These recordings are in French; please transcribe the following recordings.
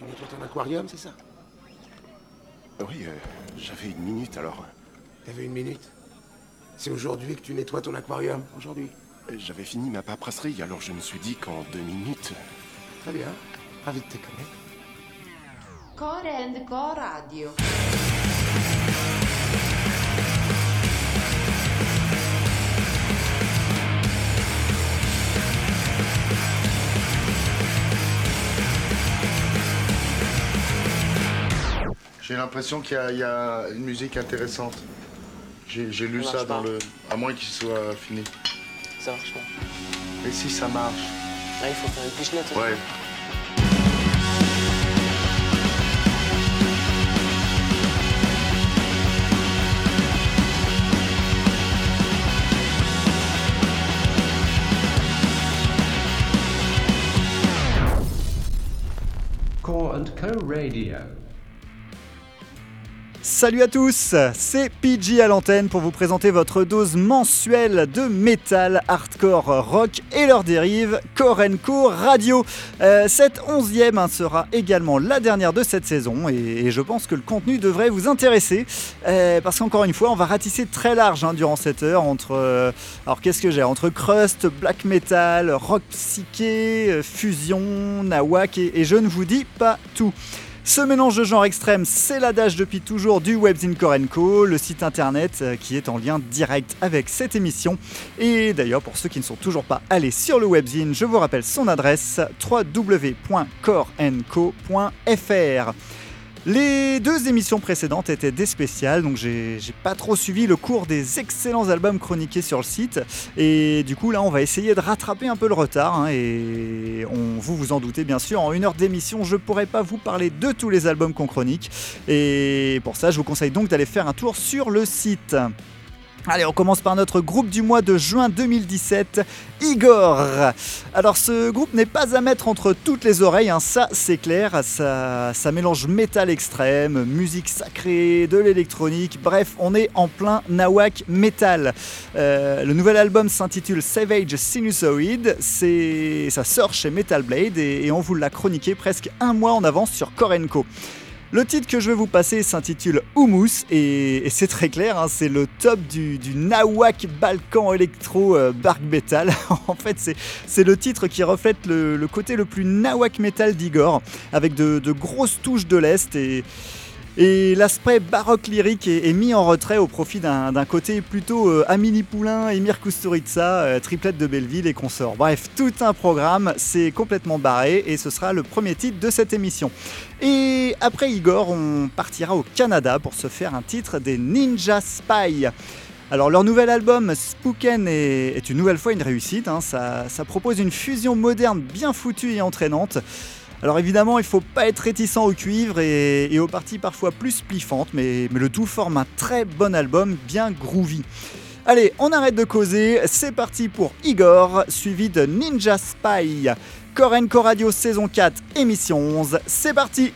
Tu nettoies ton aquarium, c'est ça Oui, euh, j'avais une minute alors. T'avais une minute C'est aujourd'hui que tu nettoies ton aquarium, aujourd'hui Euh, J'avais fini ma paperasserie, alors je me suis dit qu'en deux minutes. Très bien. Ravi de te connaître. Core and Core Radio. J'ai l'impression qu'il y, a- il y a une musique intéressante. J'ai lu Ça dans pas. le. À moins qu'il soit fini. Ça marche pas. Mais si ça marche. Ah, il faut faire une pichenette. Ouais. Core and Co Radio. Salut à tous, c'est PG à l'antenne pour vous présenter votre dose mensuelle de métal, hardcore, rock et leurs dérives, Core Co Radio. Euh, cette onzième hein, sera également la dernière de cette saison et, je pense que le contenu devrait vous intéresser euh, parce qu'encore une fois on va ratisser très large hein, durant cette heure entre... euh, j'ai Entre crust, black metal, rock psyché, fusion, nawak et je ne vous dis pas tout. Ce mélange de genres extrêmes, c'est l'adage depuis toujours du Webzine Korenko, le site internet euh, qui est en lien direct avec cette émission. Et d'ailleurs, pour ceux qui ne sont toujours pas allés sur le Webzine, je vous rappelle son adresse www.corenco.fr. Les deux émissions précédentes étaient des spéciales, donc j'ai pas trop suivi le cours des excellents albums chroniqués sur le site. Et du coup, là, on va essayer de rattraper un peu le retard. hein, et on, vous vous en doutez, bien sûr, en une heure d'émission, je pourrais pas vous parler de tous les albums qu'on chronique. Et pour ça, je vous conseille donc d'aller faire un tour sur le site. Allez, on commence par notre groupe du mois de juin 2017, Igor. Alors ce groupe n'est pas à mettre entre toutes les oreilles, hein, ça c'est clair, ça, ça mélange métal extrême, musique sacrée, de l'électronique, bref, on est en plein nawak metal. Euh, le nouvel album s'intitule Savage Sinusoid, ça sort chez Metal Blade et, et on vous l'a chroniqué presque un mois en avance sur Korenko. Le titre que je vais vous passer s'intitule Humus et, c'est très clair, hein, c'est le top du, du Balkan Electro euh, Bark Metal. en fait, c'est, le titre qui reflète le, côté le plus Nawak Metal d'Igor, avec de grosses touches de l'Est et, et l'aspect baroque lyrique est, mis en retrait au profit d'un, côté plutôt euh, Amini Poulain, Emir Kusturica, euh, triplette de Belleville et consorts. Bref, tout un programme, c'est complètement barré et ce sera le premier titre de cette émission. Et après Igor, on partira au Canada pour se faire un titre des Ninja Spy. Alors leur nouvel album Spooken est, une nouvelle fois une réussite, hein. ça propose une fusion moderne bien foutue et entraînante. Alors évidemment, il faut pas être réticent au cuivre et, aux parties parfois plus spliffantes, mais, mais le tout forme un très bon album bien groovy. Allez, on arrête de causer, c'est parti pour Igor, suivi de Ninja Spy. Korenko Radio saison 4, émission 11, c'est parti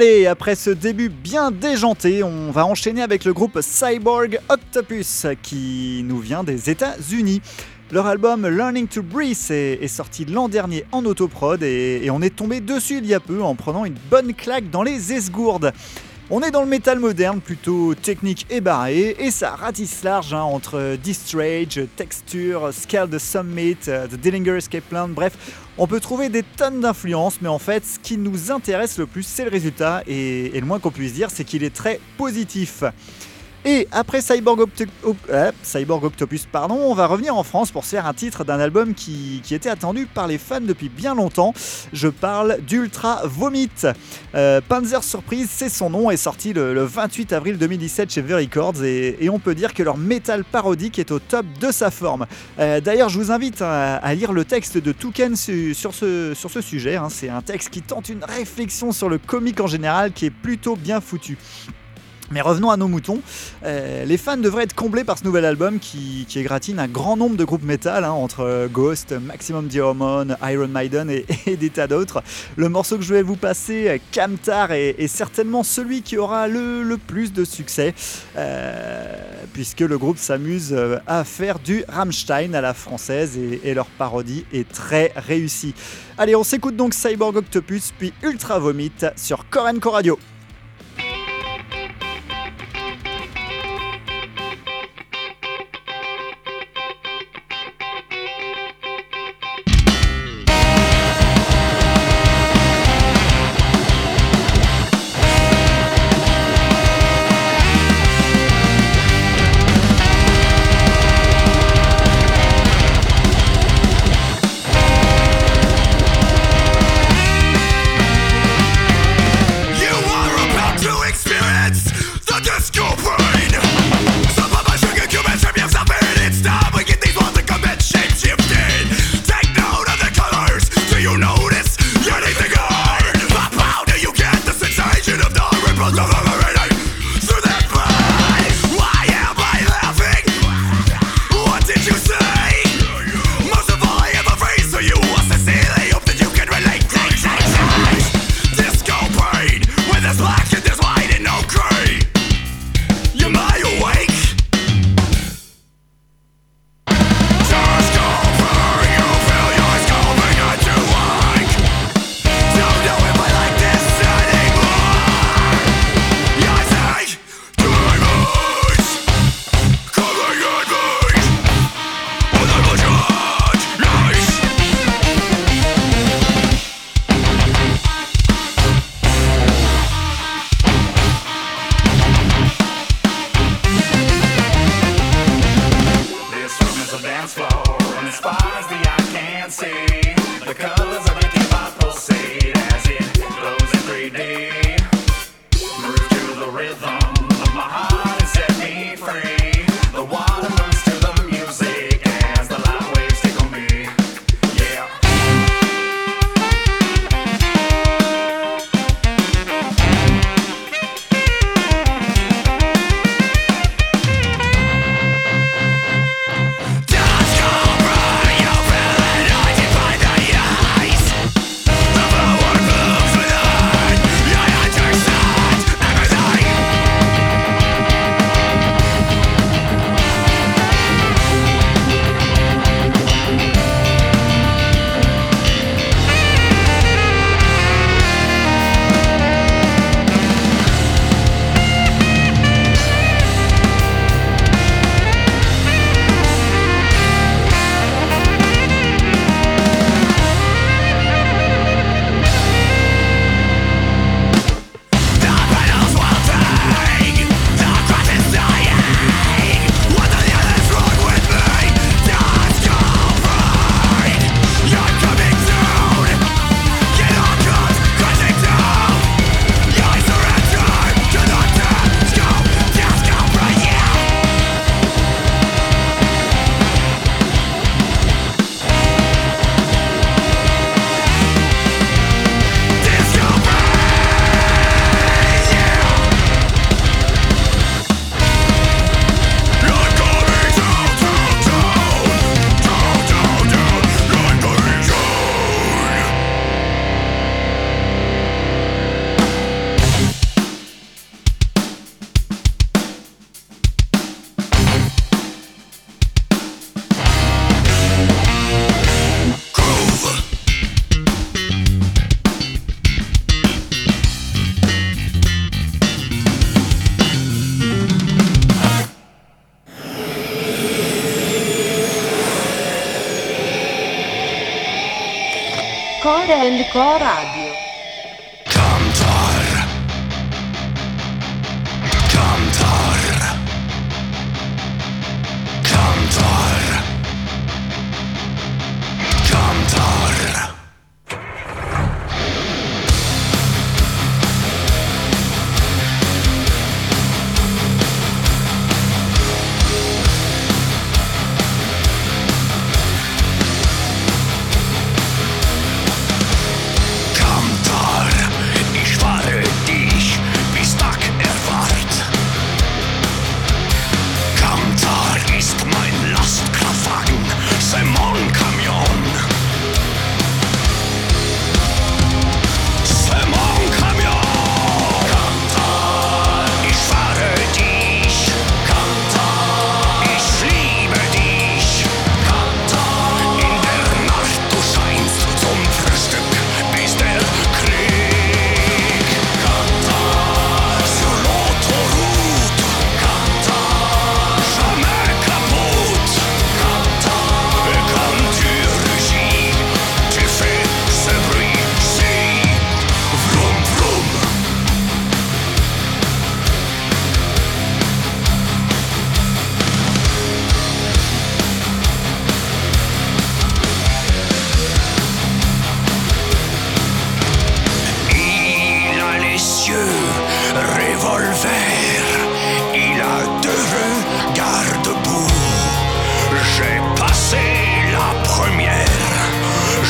Allez, après ce début bien déjanté, on va enchaîner avec le groupe Cyborg Octopus qui nous vient des États-Unis. Leur album Learning to Breathe est, sorti l'an dernier en autoprod et on est tombé dessus il y a peu en prenant une bonne claque dans les esgourdes. On est dans le métal moderne, plutôt technique et barré, et ça ratisse large hein, entre Distrage, Texture, Scale the Summit, euh, The Dillinger Escape Plan, bref, on peut trouver des tonnes d'influences, mais en fait, ce qui nous intéresse le plus, c'est le résultat, et le moins qu'on puisse dire, c'est qu'il est très positif. Et après euh, Cyborg Octopus, pardon, on va revenir en France pour se faire un titre d'un album qui, était attendu par les fans depuis bien longtemps. Je parle d'Ultra Vomit. Euh, Panzer Surprise, c'est son nom, est sorti le, le 28 avril 2017 chez The Records et, et on peut dire que leur métal parodique est au top de sa forme. Euh, D'ailleurs, je vous invite à, lire le texte de ce, sur ce sujet. hein. C'est un texte qui tente une réflexion sur le comique en général qui est plutôt bien foutu. Mais revenons à nos moutons. Euh, les fans devraient être comblés par ce nouvel album qui, qui égratine un grand nombre de groupes métal, hein, entre Ghost, Maximum the Hormone, Iron Maiden et, des tas d'autres. Le morceau que je vais vous passer, euh, Camtar, est, certainement celui qui aura le, plus de succès, euh, puisque le groupe s'amuse à faire du Rammstein à la française et, et leur parodie est très réussie. Allez, on s'écoute donc Cyborg Octopus puis Ultra Vomit sur Korenko Radio. Core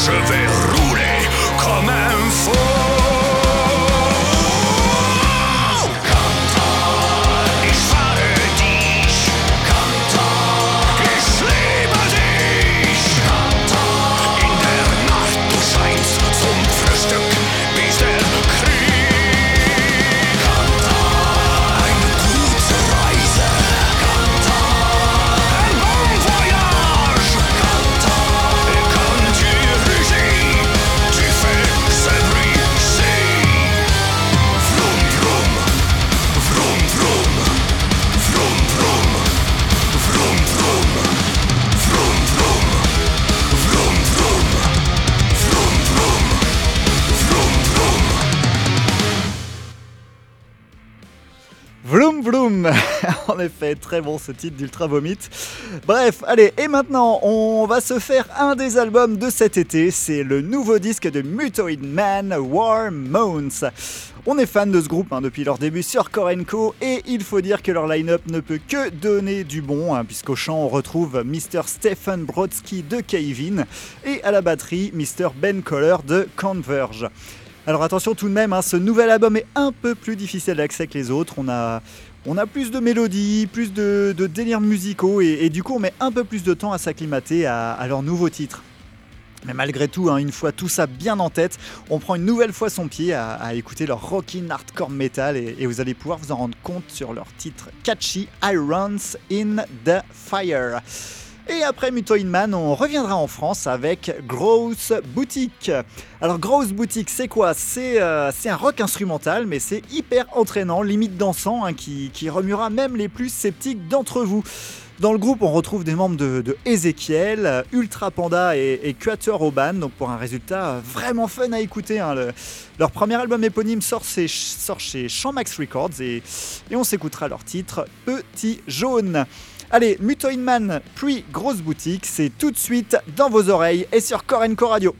je Très bon ce titre d'Ultra Vomit. Bref, allez, et maintenant, on va se faire un des albums de cet été. C'est le nouveau disque de Mutoid Man, War Moons. On est fan de ce groupe hein, depuis leur début sur Korenko et il faut dire que leur line-up ne peut que donner du bon, hein, puisqu'au chant on retrouve Mr. Stephen Brodsky de Kevin et à la batterie Mr. Ben Coller de Converge. Alors attention tout de même, hein, ce nouvel album est un peu plus difficile d'accès que les autres. On a, on a plus de mélodies, plus de, délires musicaux et, du coup on met un peu plus de temps à s'acclimater à, à leur nouveau titre. Mais malgré tout, hein, une fois tout ça bien en tête, on prend une nouvelle fois son pied à, à écouter leur rockin' hardcore metal et, et vous allez pouvoir vous en rendre compte sur leur titre catchy Irons in the Fire. Et après Mutoid Man, on reviendra en France avec Gross Boutique. Alors Gross Boutique, c'est quoi? C'est euh, c'est un rock instrumental, mais c'est hyper entraînant, limite dansant, hein, qui, remuera même les plus sceptiques d'entre vous. Dans le groupe, on retrouve des membres de, Ezekiel, Ultra Panda et, et Oban, donc pour un résultat euh, vraiment fun à écouter. hein. Le- leur premier album éponyme sort, chez- sort chez Champmax Records et, et on s'écoutera leur titre Petit Jaune. Allez, Mutoid Man, puis Grosse Boutique, c'est tout de suite dans vos oreilles et sur Korenko Radio.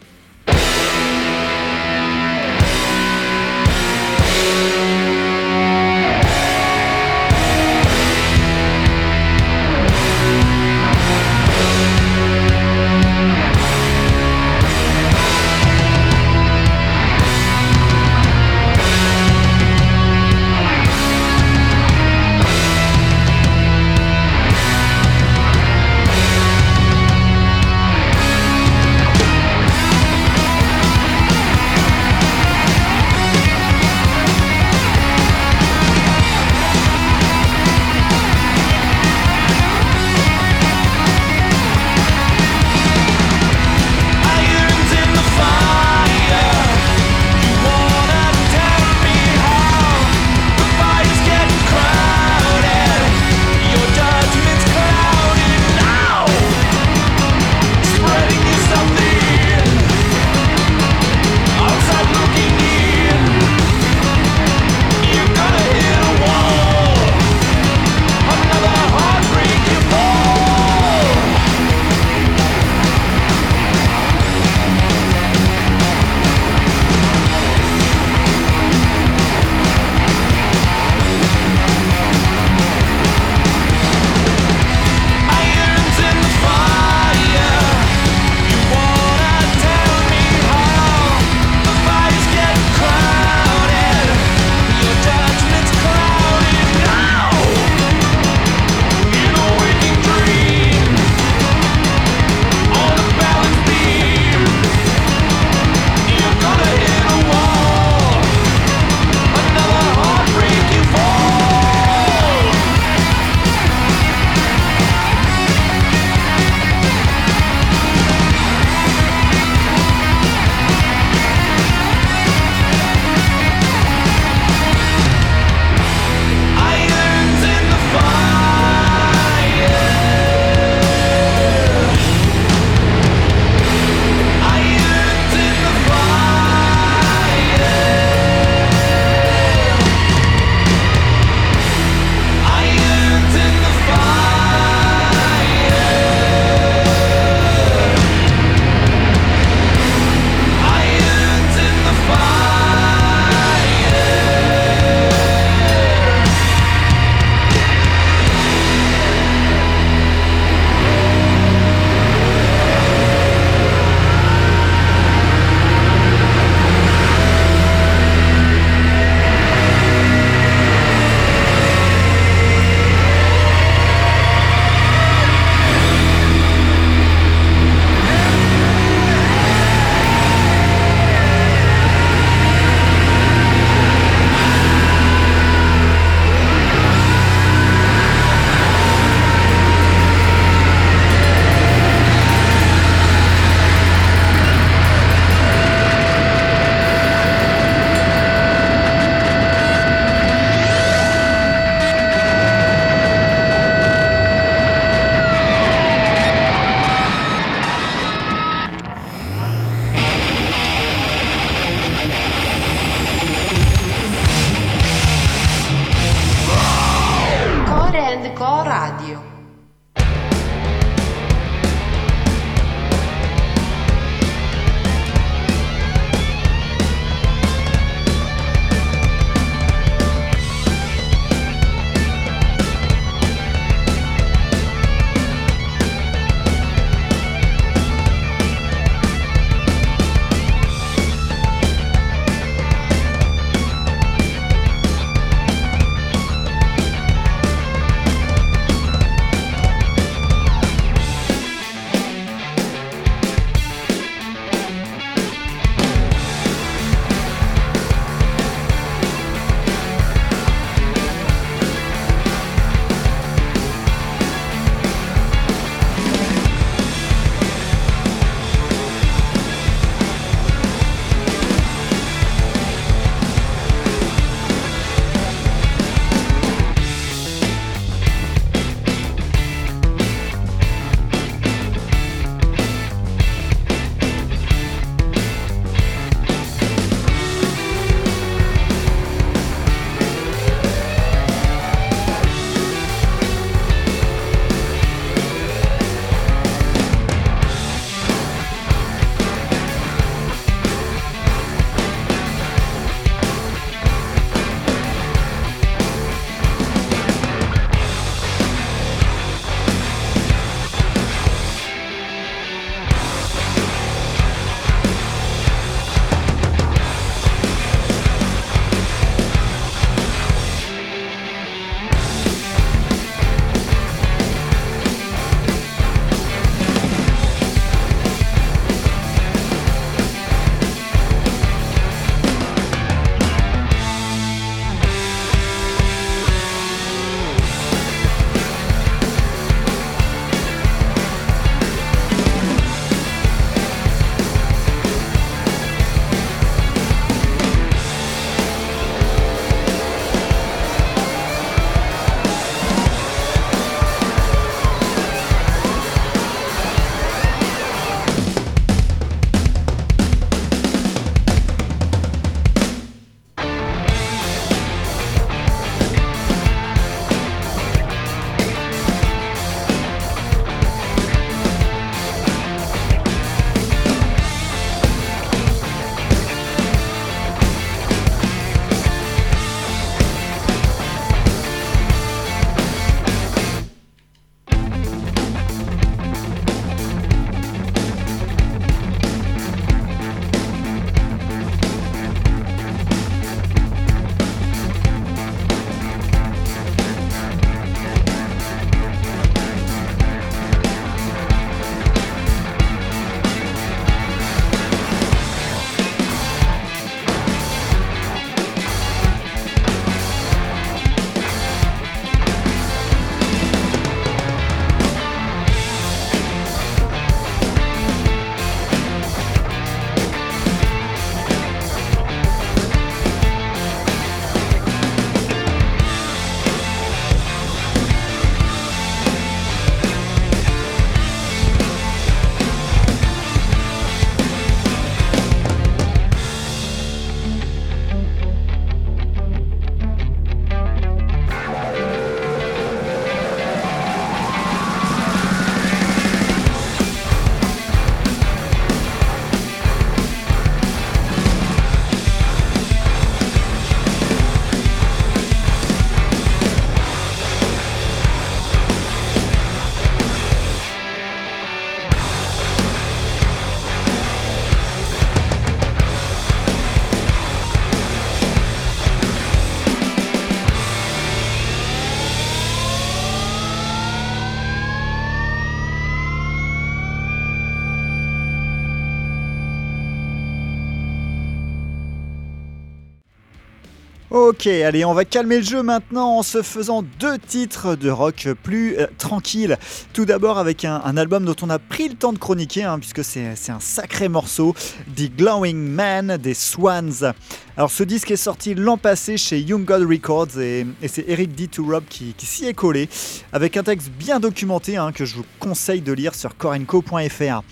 Ok, allez, on va calmer le jeu maintenant en se faisant deux titres de rock plus euh, tranquilles. Tout d'abord avec un, album dont on a pris le temps de chroniquer, hein, puisque c'est un sacré morceau, The Glowing Man des Swans. Alors ce disque est sorti l'an passé chez Young God Records et, c'est Eric D. to Rob qui, qui s'y est collé, avec un texte bien documenté hein, que je vous conseille de lire sur corenco.fr.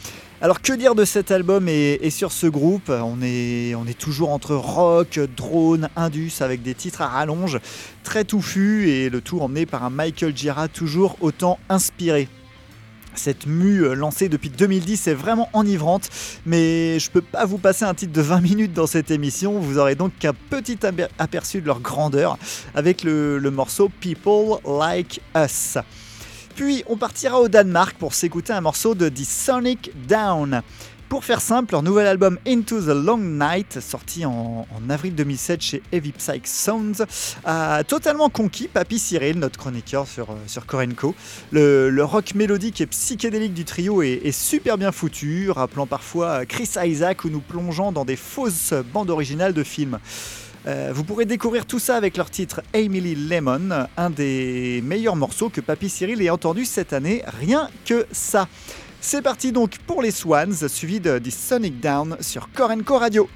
Alors que dire de cet album et, sur ce groupe? On est, toujours entre rock, drone, indus avec des titres à rallonge très touffus et le tout emmené par un Michael Gira toujours autant inspiré. Cette mue euh, lancée depuis 2010 est vraiment enivrante, mais je peux pas vous passer un titre de 20 minutes dans cette émission, vous aurez donc qu'un petit aper- aperçu de leur grandeur avec le morceau People Like Us. Puis on partira au Danemark pour s'écouter un morceau de The Sonic Down. Pour faire simple, leur nouvel album Into the Long Night, sorti en, avril 2007 chez Heavy Psych Sounds, a totalement conquis Papy Cyril, notre chroniqueur sur, euh, sur Korenko. Le, rock mélodique et psychédélique du trio est, est super bien foutu, rappelant parfois Chris Isaac ou nous plongeant dans des fausses bandes originales de films. Euh, vous pourrez découvrir tout ça avec leur titre Emily Lemon, un des meilleurs morceaux que Papy Cyril ait entendu cette année, rien que ça. C'est parti donc pour les Swans, suivi de The Sonic Down sur Korenko Radio.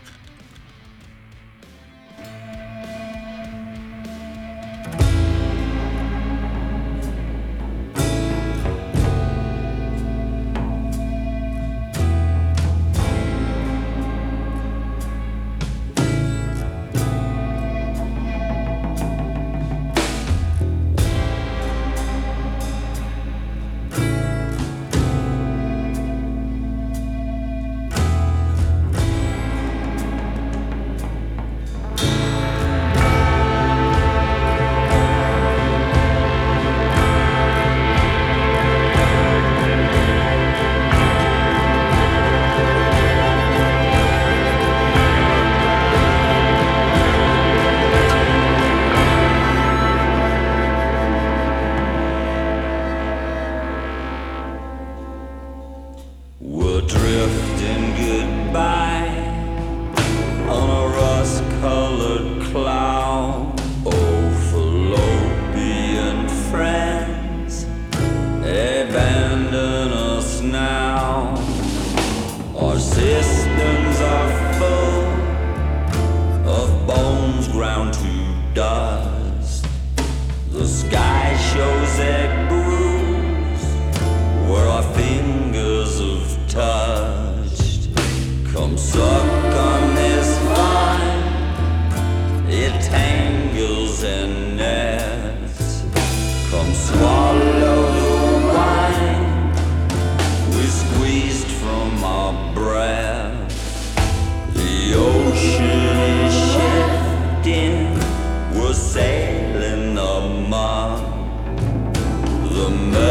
The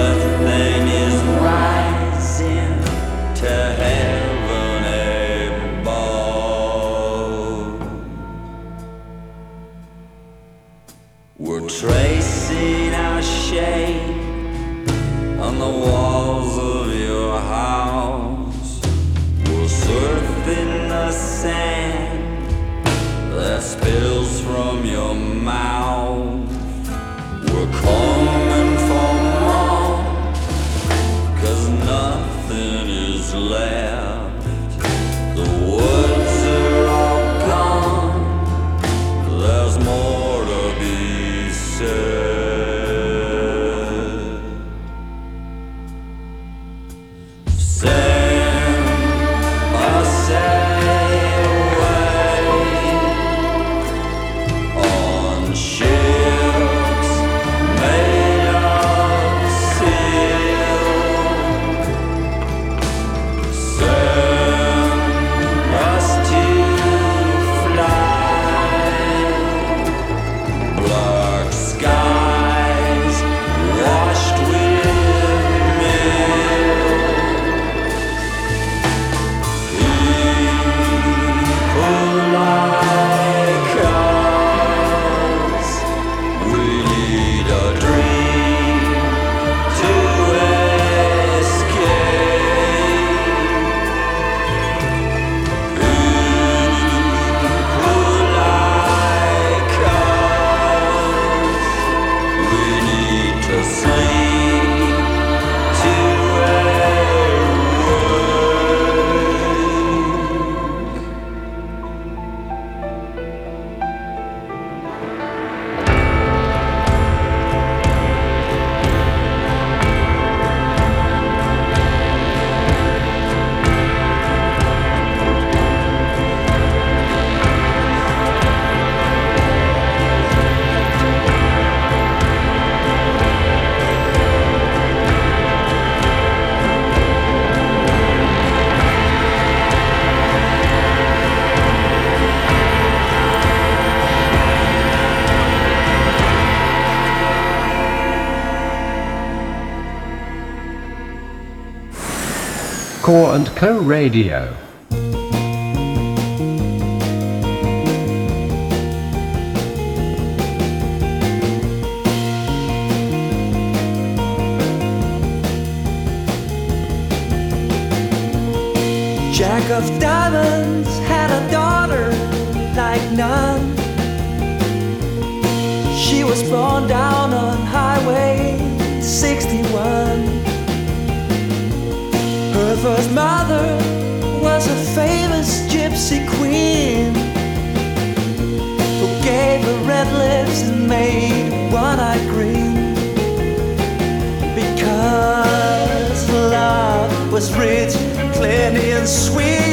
Core was rich, plenty, and sweet.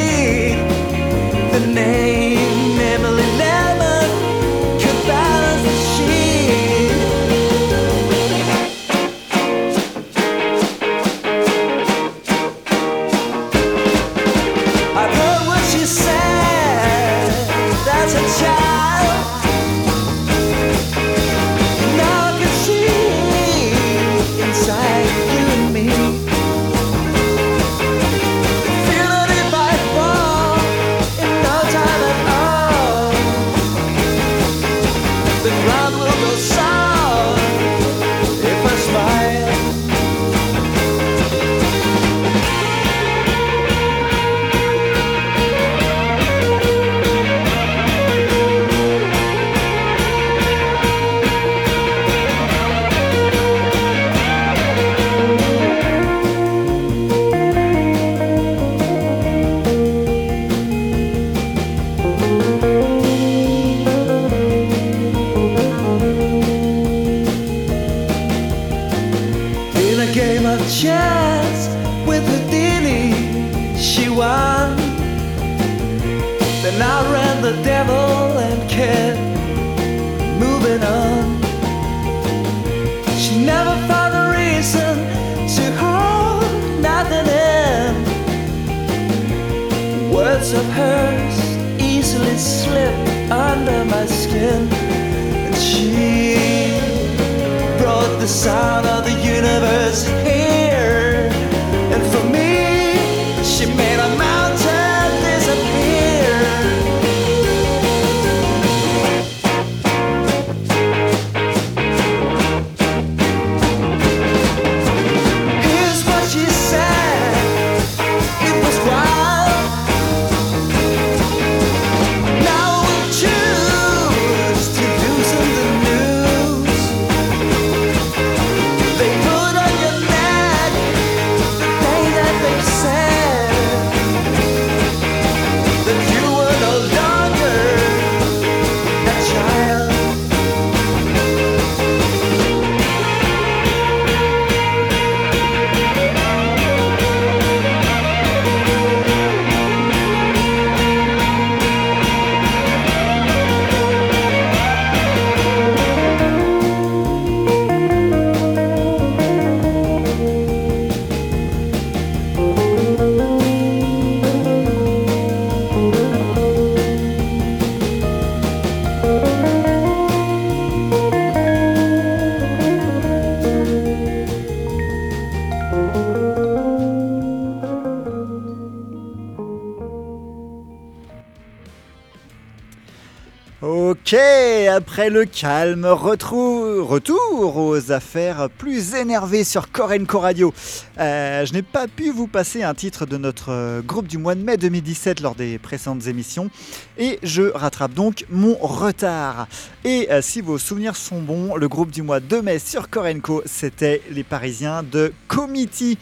Après le calme, retour aux affaires plus énervées sur Korenko Radio. Euh, je n'ai pas pu vous passer un titre de notre euh, groupe du mois de mai 2017 lors des précédentes émissions et je rattrape donc mon retard. Et euh, si vos souvenirs sont bons, le groupe du mois de mai sur Korenko, c'était les Parisiens de Committee.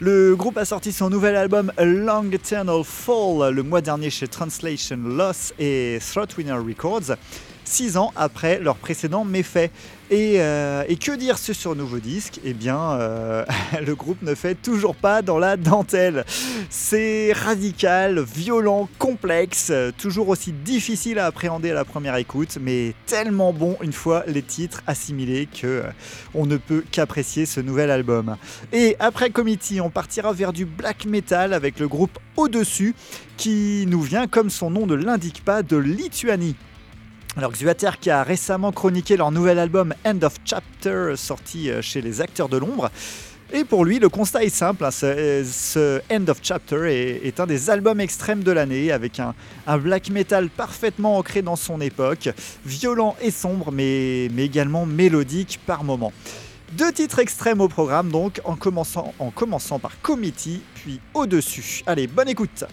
Le groupe a sorti son nouvel album Long Eternal Fall le mois dernier chez Translation Loss et Throatwinner Records, six ans après leur précédent méfait. Et, euh, que dire sur ce nouveau disque? Eh bien, euh, le groupe ne fait toujours pas dans la dentelle. C'est radical, violent, complexe, toujours aussi difficile à appréhender à la première écoute, mais tellement bon une fois les titres assimilés que euh, on ne peut qu'apprécier ce nouvel album. Et après Committee, on partira vers du black metal avec le groupe Au-dessus, qui nous vient, comme son nom ne l'indique pas, de Lituanie. Alors Xuater qui a récemment chroniqué leur nouvel album End of Chapter sorti euh, chez les acteurs de l'ombre. Et pour lui, le constat est simple, hein, ce, End of Chapter est, un des albums extrêmes de l'année, avec un, black metal parfaitement ancré dans son époque, violent et sombre, mais, mais également mélodique par moments. Deux titres extrêmes au programme donc, en commençant, en commençant par Committee, puis Au-dessus. Allez, bonne écoute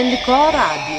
Core and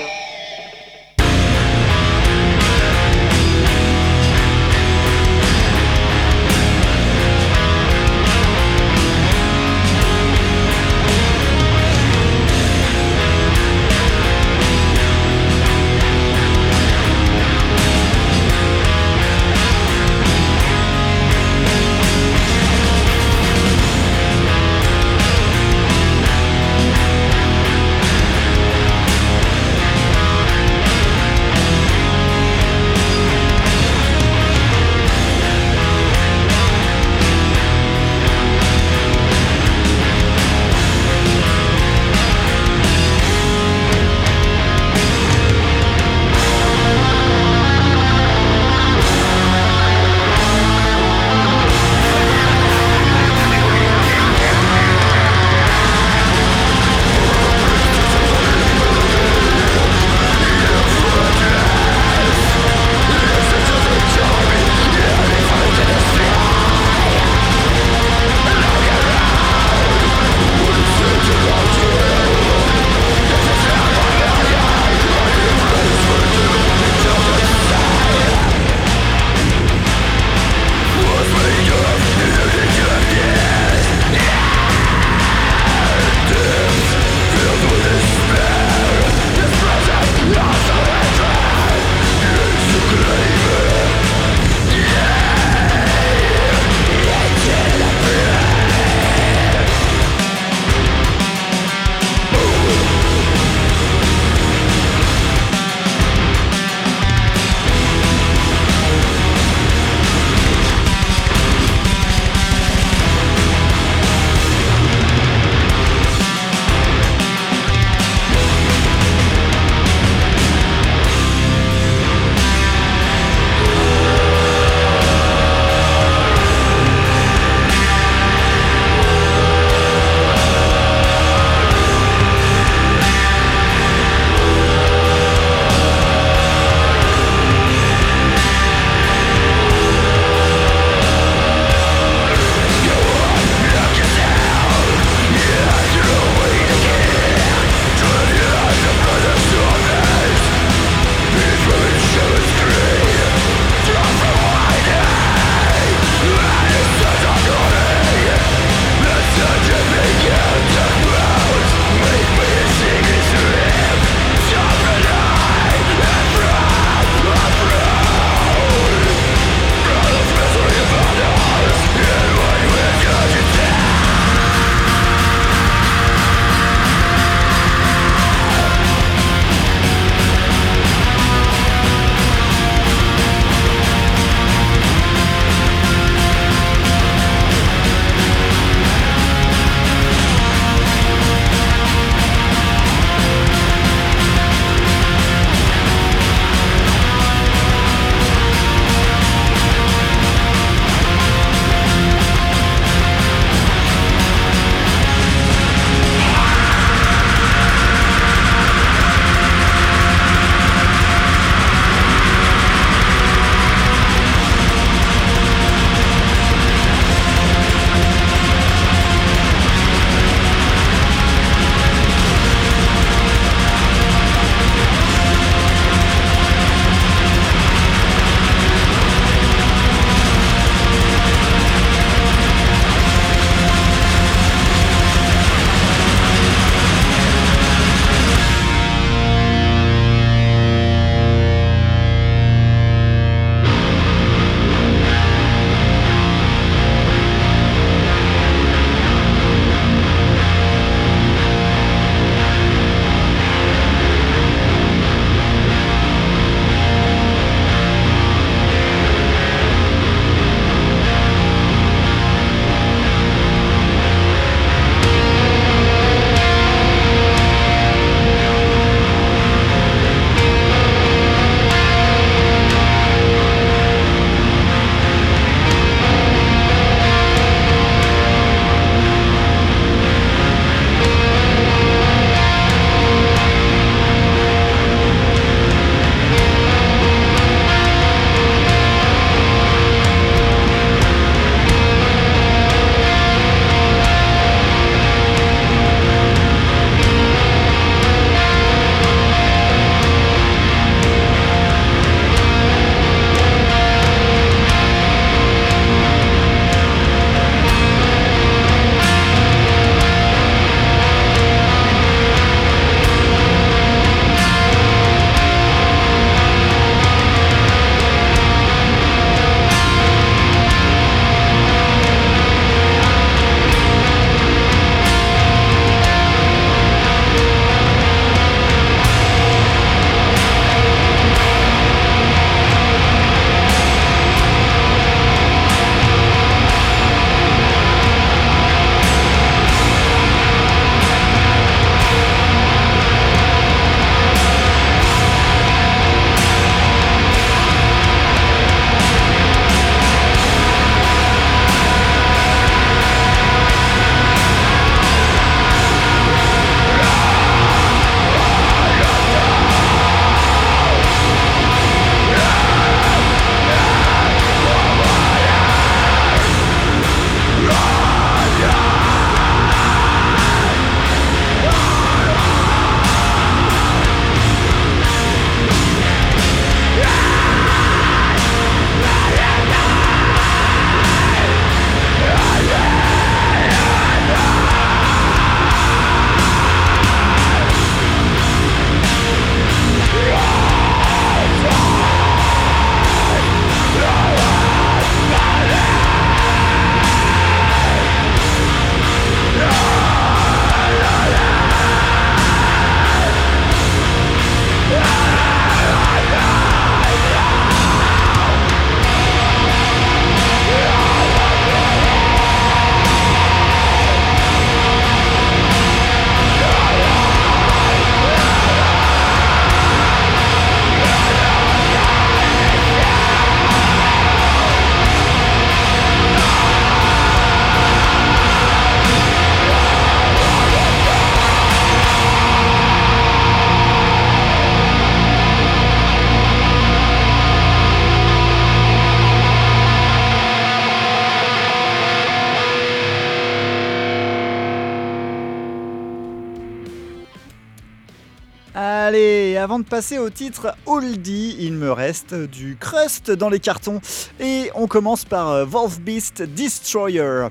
au titre Oldie, il me reste du crust dans les cartons. Et on commence par euh, Wolf Beast Destroyer.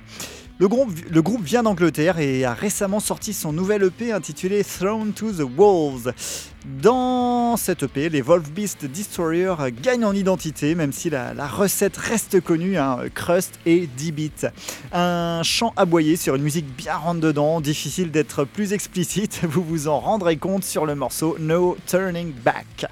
Le groupe, vient d'Angleterre et a récemment sorti son nouvel EP intitulé Thrown to the Wolves. Dans cet EP, les Wolf Beast Destroyer gagnent en identité, même si la, recette reste connue, hein, crust et D-beat. Un chant aboyé sur une musique bien rentre dedans, difficile d'être plus explicite, vous vous en rendrez compte sur le morceau No Turning Back.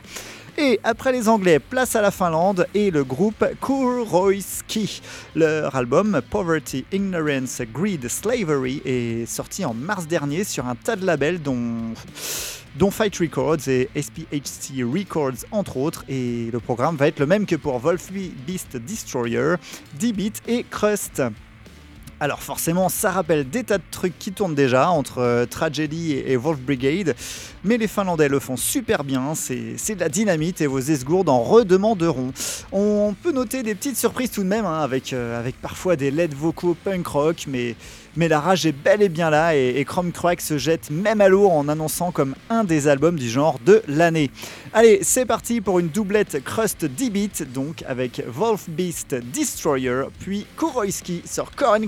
Et après les Anglais, place à la Finlande et le groupe Kuroiski. Leur album Poverty, Ignorance, Greed, Slavery est sorti en mars dernier sur un tas de labels dont dont Fight Records et SPHC Records entre autres, et le programme va être le même que pour Wolf Beast Destroyer, D-Beat et Crust. Alors forcément, ça rappelle des tas de trucs qui tournent déjà entre euh, Tragedy et, Wolf Brigade, mais les Finlandais le font super bien, c'est c'est de la dynamite et vos esgourdes en redemanderont. On peut noter des petites surprises tout de même, hein, avec, euh, avec parfois des LED vocaux punk rock, mais, mais la rage est bel et bien là et, et Chrome se jette même à l'eau en annonçant comme un des albums du genre de l'année. Allez, c'est parti pour une doublette Crust D-Beat, donc avec Wolf Beast Destroyer, puis Kuroiski sur Core.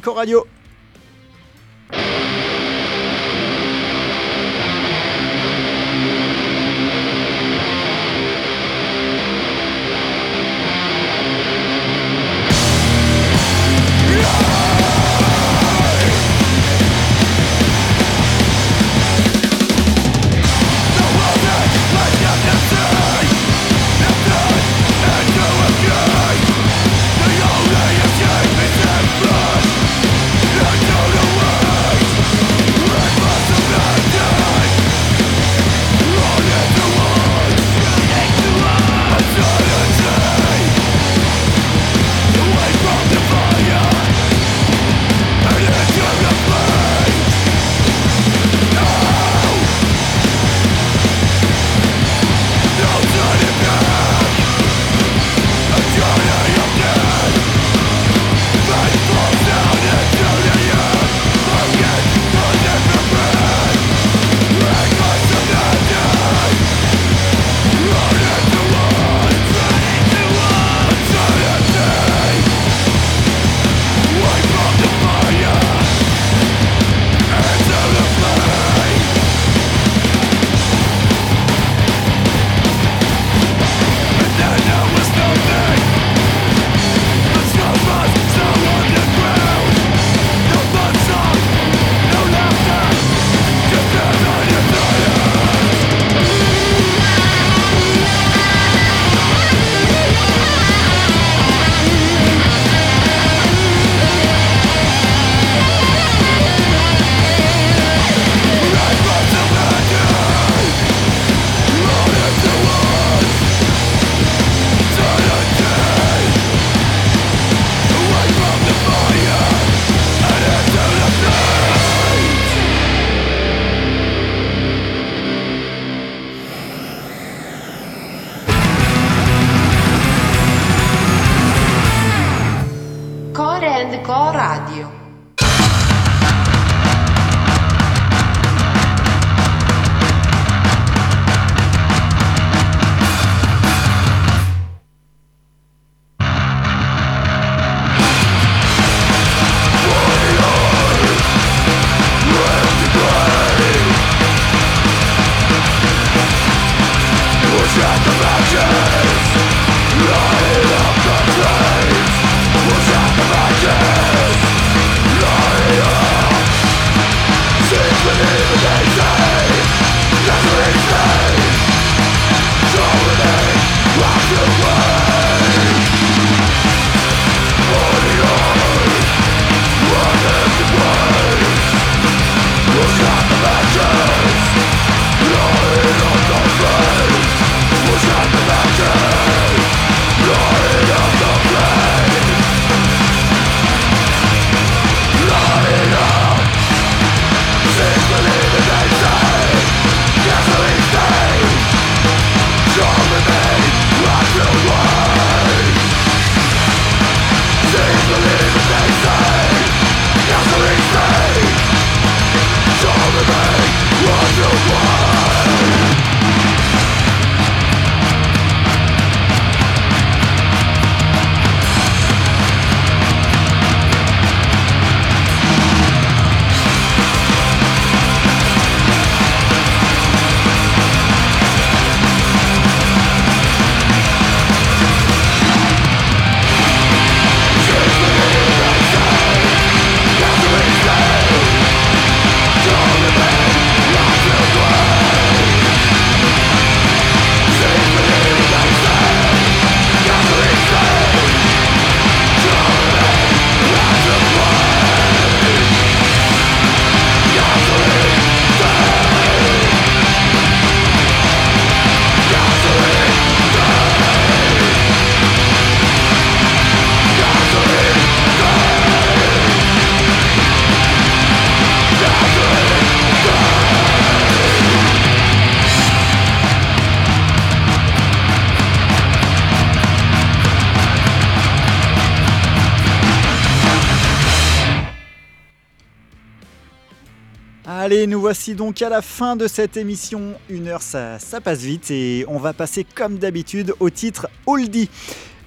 Allez, nous voici donc à la fin de cette émission. Une heure, ça, ça passe vite et on va passer comme d'habitude au titre Oldie.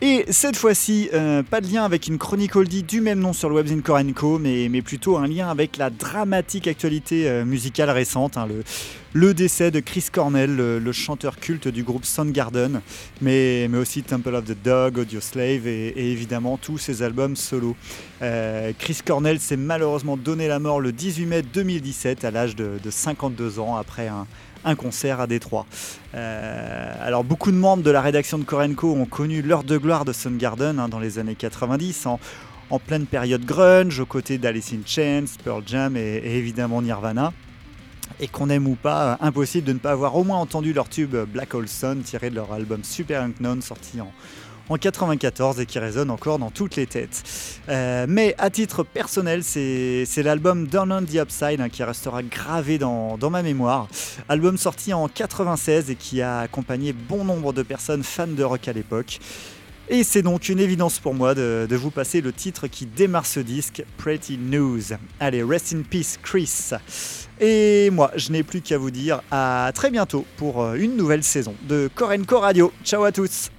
Et cette fois-ci, euh, pas de lien avec une chronique oldie du même nom sur le webzine Korenko, mais, plutôt un lien avec la dramatique actualité euh, musicale récente, hein, le, décès de Chris Cornell, le, chanteur culte du groupe Soundgarden, mais, mais aussi Temple of the Dog, Audio Slave et, évidemment tous ses albums solo. Euh, Chris Cornell s'est malheureusement donné la mort le 18 mai 2017 à l'âge de 52 ans après un, un concert à Détroit. Euh, alors beaucoup de membres de la rédaction de Korenko ont connu l'heure de gloire de Soundgarden hein, dans les années 90, en, en pleine période grunge, aux côtés d'Alice in Chains, Pearl Jam et, et évidemment Nirvana. Et qu'on aime ou pas, euh, impossible de ne pas avoir au moins entendu leur tube Black Hole Sun tiré de leur album Super Unknown sorti en, en 94 et qui résonne encore dans toutes les têtes. Euh, mais à titre personnel, c'est l'album Down on the Upside hein, qui restera gravé dans, ma mémoire. Album sorti en 96 et qui a accompagné bon nombre de personnes fans de rock à l'époque. Et c'est donc une évidence pour moi de, de vous passer le titre qui démarre ce disque, Pretty News. Allez, rest in peace Chris. Et moi, je n'ai plus qu'à vous dire à très bientôt pour euh, une nouvelle saison de Korenko Radio. Ciao à tous